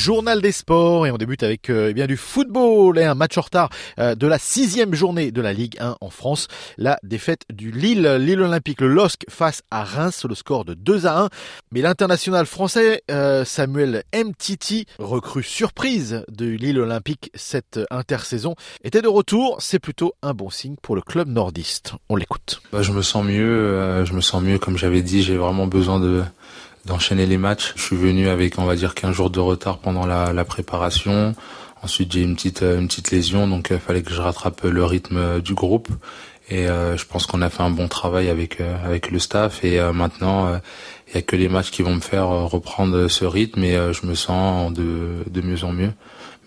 Journal des sports et on débute avec euh, eh bien du football et un match en retard euh, de la sixième journée de la Ligue 1 en France. La défaite du Lille, Lille Olympique, le LOSC face à Reims le score de 2 à 1. Mais l'international français euh, Samuel Mtiti, recrue surprise de Lille Olympique cette intersaison, était de retour. C'est plutôt un bon signe pour le club nordiste. On l'écoute. Bah, je me sens mieux, je me sens mieux comme j'avais dit, j'ai vraiment besoin de d'enchaîner les matchs. Je suis venu avec, on va dire, 15 jours de retard pendant la, la préparation. Ensuite, j'ai une petite, une petite lésion, donc il fallait que je rattrape le rythme du groupe. Et euh, je pense qu'on a fait un bon travail avec euh, avec le staff. Et euh, maintenant, il y a que les matchs qui vont me faire reprendre ce rythme. Et je me sens de de mieux en mieux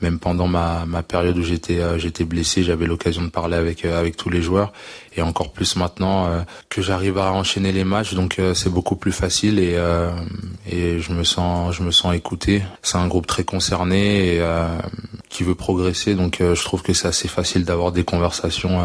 même pendant ma, ma période où j'étais euh, j'étais blessé, j'avais l'occasion de parler avec euh, avec tous les joueurs et encore plus maintenant euh, que j'arrive à enchaîner les matchs, donc c'est beaucoup plus facile et et je me sens je me sens écouté. C'est un groupe très concerné et qui veut progresser, donc je trouve que c'est assez facile d'avoir des conversations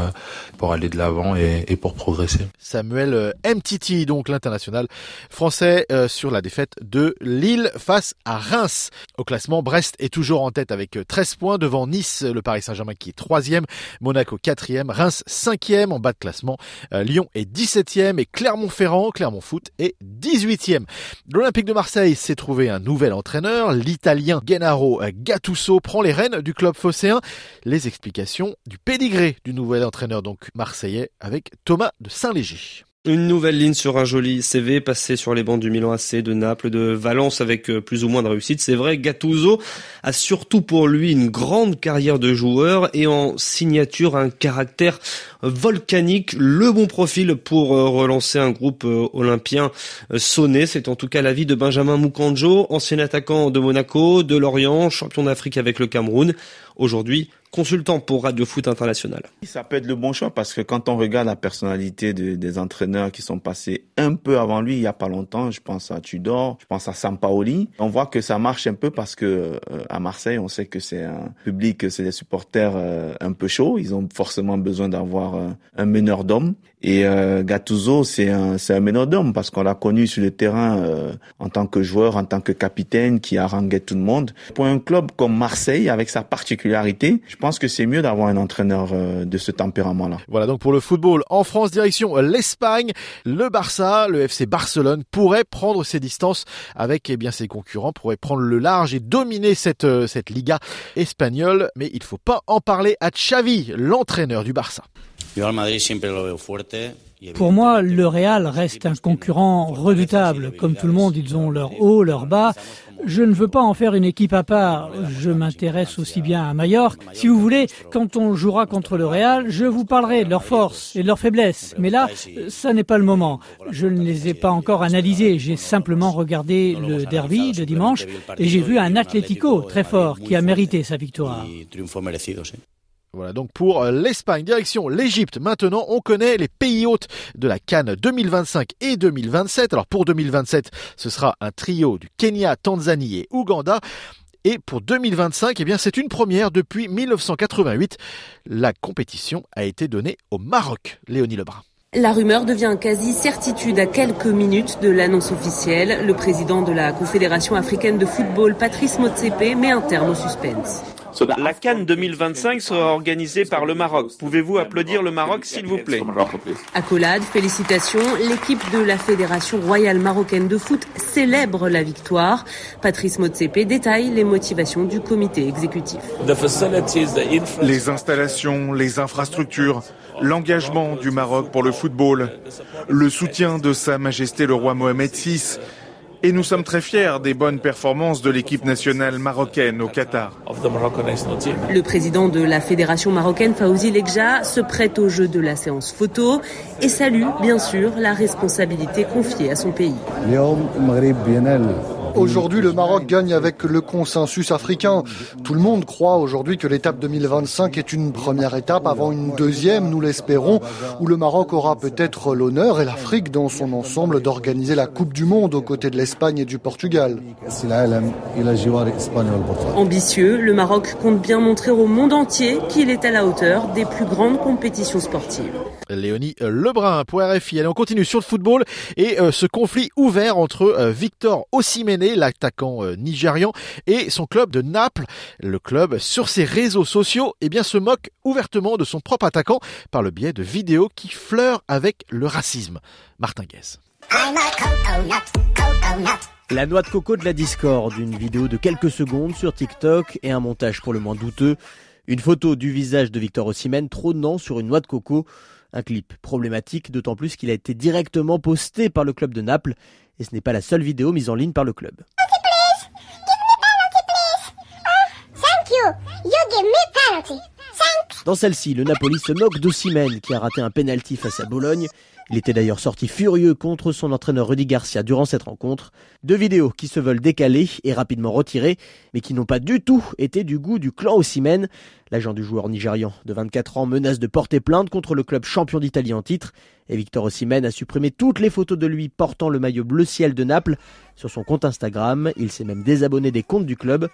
pour aller de l'avant et, et, pour progresser. Samuel Mtiti, donc l'international français sur la défaite de Lille face à Reims. Au classement, Brest est toujours en tête avec 13 points devant Nice, le Paris Saint-Germain qui est troisième, Monaco quatrième, Reims cinquième en bas de classement, euh, Lyon est 17e et Clermont-Ferrand, Clermont Foot est 18e. L'Olympique de Marseille s'est trouvé un nouvel entraîneur, l'Italien Gennaro Gattuso prend les rênes du club phocéen. Les explications du pédigré du nouvel entraîneur donc marseillais avec Thomas de Saint-Léger. Une nouvelle ligne sur un joli CV passé sur les bancs du Milan AC, de Naples, de Valence avec euh, plus ou moins de réussite. C'est vrai, Gattuso a surtout pour lui une grande carrière de joueur et en signature un caractère volcanique, le bon profil pour euh, relancer un groupe euh, olympien sonné. C'est en tout cas l'avis de Benjamin Mukanjo, ancien attaquant de Monaco, de Lorient, champion d'Afrique avec le Cameroun. Aujourd'hui, consultant pour Radio Foot International. Ça peut être le bon choix parce que quand on regarde la personnalité des entraîneurs qui sont passés un peu avant lui, il y a pas longtemps, je pense à Tudor, je pense à Sampaoli, on voit que ça marche un peu parce que euh, à Marseille, on sait que c'est un public, c'est des supporters euh, un peu chauds, ils ont forcément besoin d'avoir euh, un meneur d'hommes. Et Gattuso, c'est un, c'est un d'hommes parce qu'on l'a connu sur le terrain en tant que joueur, en tant que capitaine qui haranguait tout le monde. Pour un club comme Marseille, avec sa particularité, je pense que c'est mieux d'avoir un entraîneur euh, de ce tempérament-là. Voilà donc pour le football en France, direction l'Espagne, le Barça, le FC Barcelone pourrait prendre ses distances avec eh bien ses concurrents, pourrait prendre le large et dominer cette euh, cette Liga espagnole, mais il faut pas en parler à Xavi, l'entraîneur du Barça. Pour moi, le Real reste un concurrent redoutable. Comme tout le monde, ils ont leur haut, leur bas. Je ne veux pas en faire une équipe à part. Je m'intéresse aussi bien à Majorque. Si vous voulez, quand on jouera contre le Real, je vous parlerai de leurs forces et de leurs faiblesses. Mais là, ça n'est pas le moment. Je ne les ai pas encore analysés. J'ai simplement regardé le derby de dimanche et j'ai vu un Atlético très fort qui a mérité sa victoire. Voilà donc pour euh, l'Espagne. Direction l'Égypte. Maintenant, on connaît les pays hôtes de la Cannes 2025 et 2027. Alors pour 2027, ce sera un trio du Kenya, Tanzanie et Ouganda. Et pour 2025, eh bien, c'est une première depuis 1988. La compétition a été donnée au Maroc. Léonie Lebrun. La rumeur devient quasi certitude à quelques minutes de l'annonce officielle. Le président de la Confédération africaine de football, Patrice Motsepe, met un terme au suspense. La Cannes 2025 sera organisée par le Maroc. Pouvez-vous applaudir le Maroc, s'il vous plaît Accolade, félicitations. L'équipe de la Fédération royale marocaine de foot célèbre la victoire. Patrice Motsepe détaille les motivations du comité exécutif. Les installations, les infrastructures, l'engagement du Maroc pour le football, le soutien de Sa Majesté le roi Mohamed VI, et nous sommes très fiers des bonnes performances de l'équipe nationale marocaine au Qatar. Le président de la fédération marocaine, Fawzi Lekja, se prête au jeu de la séance photo et salue bien sûr la responsabilité confiée à son pays. Aujourd'hui, le Maroc gagne avec le consensus africain. Tout le monde croit aujourd'hui que l'étape 2025 est une première étape avant une deuxième, nous l'espérons, où le Maroc aura peut-être l'honneur et l'Afrique dans son ensemble d'organiser la Coupe du Monde aux côtés de l'Espagne et du Portugal. Ambitieux, le Maroc compte bien montrer au monde entier qu'il est à la hauteur des plus grandes compétitions sportives. Léonie Lebrun pour RFI. Allez, on continue sur le football et euh, ce conflit ouvert entre euh, Victor Osimene, l'attaquant euh, nigérian, et son club de Naples. Le club, sur ses réseaux sociaux, eh bien, se moque ouvertement de son propre attaquant par le biais de vidéos qui fleurent avec le racisme. Martin Guez. La noix de coco de la Discord, une vidéo de quelques secondes sur TikTok et un montage pour le moins douteux. Une photo du visage de Victor Osimhen trônant sur une noix de coco. Un clip problématique, d'autant plus qu'il a été directement posté par le club de Naples. Et ce n'est pas la seule vidéo mise en ligne par le club. Dans celle-ci, le Napoli se moque d'Ossimène qui a raté un penalty face à Bologne. Il était d'ailleurs sorti furieux contre son entraîneur Rudy Garcia durant cette rencontre. Deux vidéos qui se veulent décalées et rapidement retirées, mais qui n'ont pas du tout été du goût du clan Ossimène. L'agent du joueur nigérian de 24 ans menace de porter plainte contre le club champion d'Italie en titre. Et Victor Ossimène a supprimé toutes les photos de lui portant le maillot bleu ciel de Naples sur son compte Instagram. Il s'est même désabonné des comptes du club.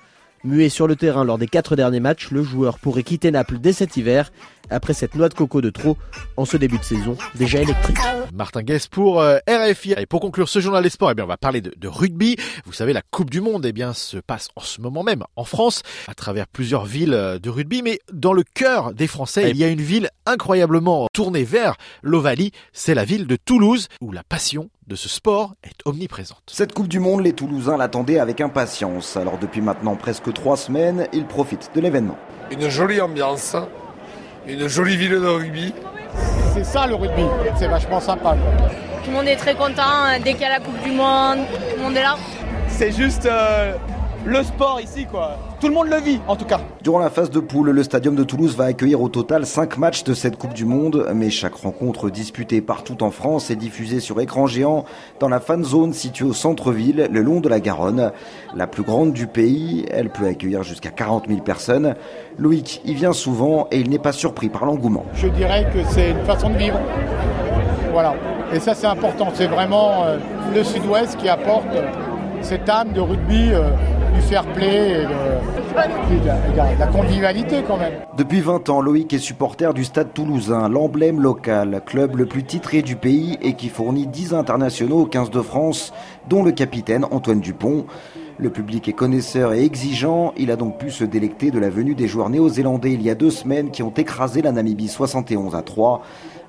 Muet sur le terrain lors des quatre derniers matchs, le joueur pourrait quitter Naples dès cet hiver, après cette noix de coco de trop en ce début de saison déjà électrique. Martin Guess pour euh, RFI. Et pour conclure ce journal des sports, eh bien, on va parler de, de, rugby. Vous savez, la Coupe du Monde eh bien, se passe en ce moment même en France, à travers plusieurs villes euh, de rugby. Mais dans le cœur des Français, il y a une ville incroyablement tournée vers l'Ovalie. C'est la ville de Toulouse, où la passion de ce sport est omniprésente. Cette Coupe du Monde, les Toulousains l'attendaient avec impatience. Alors depuis maintenant presque trois semaines, ils profitent de l'événement. Une jolie ambiance, une jolie ville de rugby. C'est ça le rugby, c'est vachement sympa. Tout le monde est très content hein, dès qu'il y a la Coupe du Monde, tout le monde est là. C'est juste euh, le sport ici quoi. Tout le monde le vit en tout cas. Durant la phase de poule, le Stadium de Toulouse va accueillir au total 5 matchs de cette Coupe du Monde, mais chaque rencontre disputée partout en France est diffusée sur écran géant dans la fan zone située au centre-ville, le long de la Garonne. La plus grande du pays, elle peut accueillir jusqu'à 40 000 personnes. Loïc y vient souvent et il n'est pas surpris par l'engouement. Je dirais que c'est une façon de vivre. Voilà. Et ça c'est important, c'est vraiment euh, le sud-ouest qui apporte euh, cette âme de rugby. Euh, du fair play et de, convivialité quand même. Depuis 20 ans, Loïc est supporter du Stade toulousain, l'emblème local, club le plus titré du pays et qui fournit 10 internationaux au 15 de France, dont le capitaine Antoine Dupont. Le public est connaisseur et exigeant, il a donc pu se délecter de la venue des joueurs néo-zélandais il y a deux semaines qui ont écrasé la Namibie 71 à 3.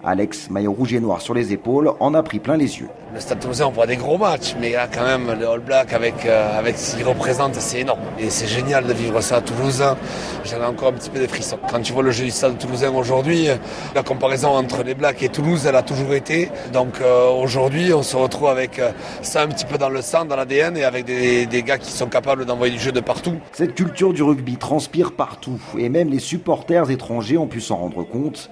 Alex, maillot rouge et noir sur les épaules, en a pris plein les yeux. Le Stade Toulousain, on voit des gros matchs, mais là, quand même, le All Black, avec, euh, avec ce qu'il représente, c'est énorme. Et c'est génial de vivre ça à Toulouse. J'en ai encore un petit peu des frissons. Quand tu vois le jeu du Stade Toulousain aujourd'hui, la comparaison entre les Blacks et Toulouse, elle a toujours été. Donc euh, aujourd'hui, on se retrouve avec euh, ça un petit peu dans le sang, dans l'ADN, et avec des, des gars qui sont capables d'envoyer du jeu de partout. Cette culture du rugby transpire partout, et même les supporters étrangers ont pu s'en rendre compte.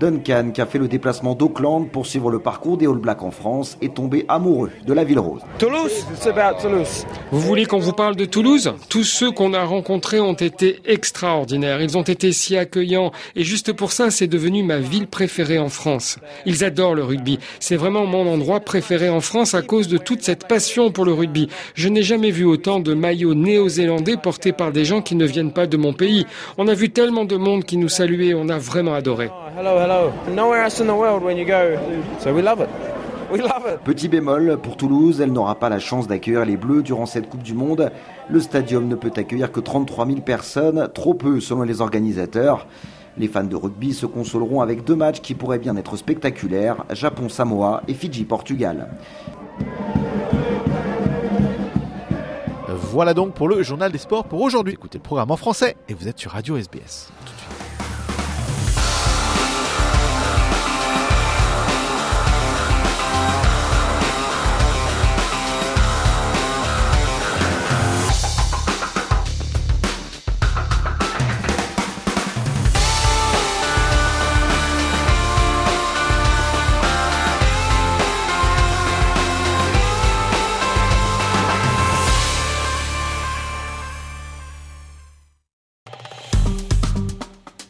Duncan, qui a fait le déplacement d'Auckland pour suivre le parcours des All Blacks en France, est tombé amoureux de la ville rose. Toulouse, c'est about Toulouse. Vous voulez qu'on vous parle de Toulouse? Tous ceux qu'on a rencontrés ont été extraordinaires. Ils ont été si accueillants et juste pour ça, c'est devenu ma ville préférée en France. Ils adorent le rugby. C'est vraiment mon endroit préféré en France à cause de toute cette passion pour le rugby. Je n'ai jamais vu autant de maillots néo-zélandais portés par des gens qui ne viennent pas de mon pays. On a vu tellement de monde qui nous saluait, on a vraiment adoré. Hello, hello. Nowhere else in the world when you go. So we love it. We love it. Petit bémol, pour Toulouse, elle n'aura pas la chance d'accueillir les Bleus durant cette Coupe du Monde. Le stadium ne peut accueillir que 33 000 personnes, trop peu selon les organisateurs. Les fans de rugby se consoleront avec deux matchs qui pourraient bien être spectaculaires, Japon-Samoa et Fidji-Portugal. Voilà donc pour le journal des sports pour aujourd'hui. Écoutez le programme en français et vous êtes sur Radio SBS. Tout de suite.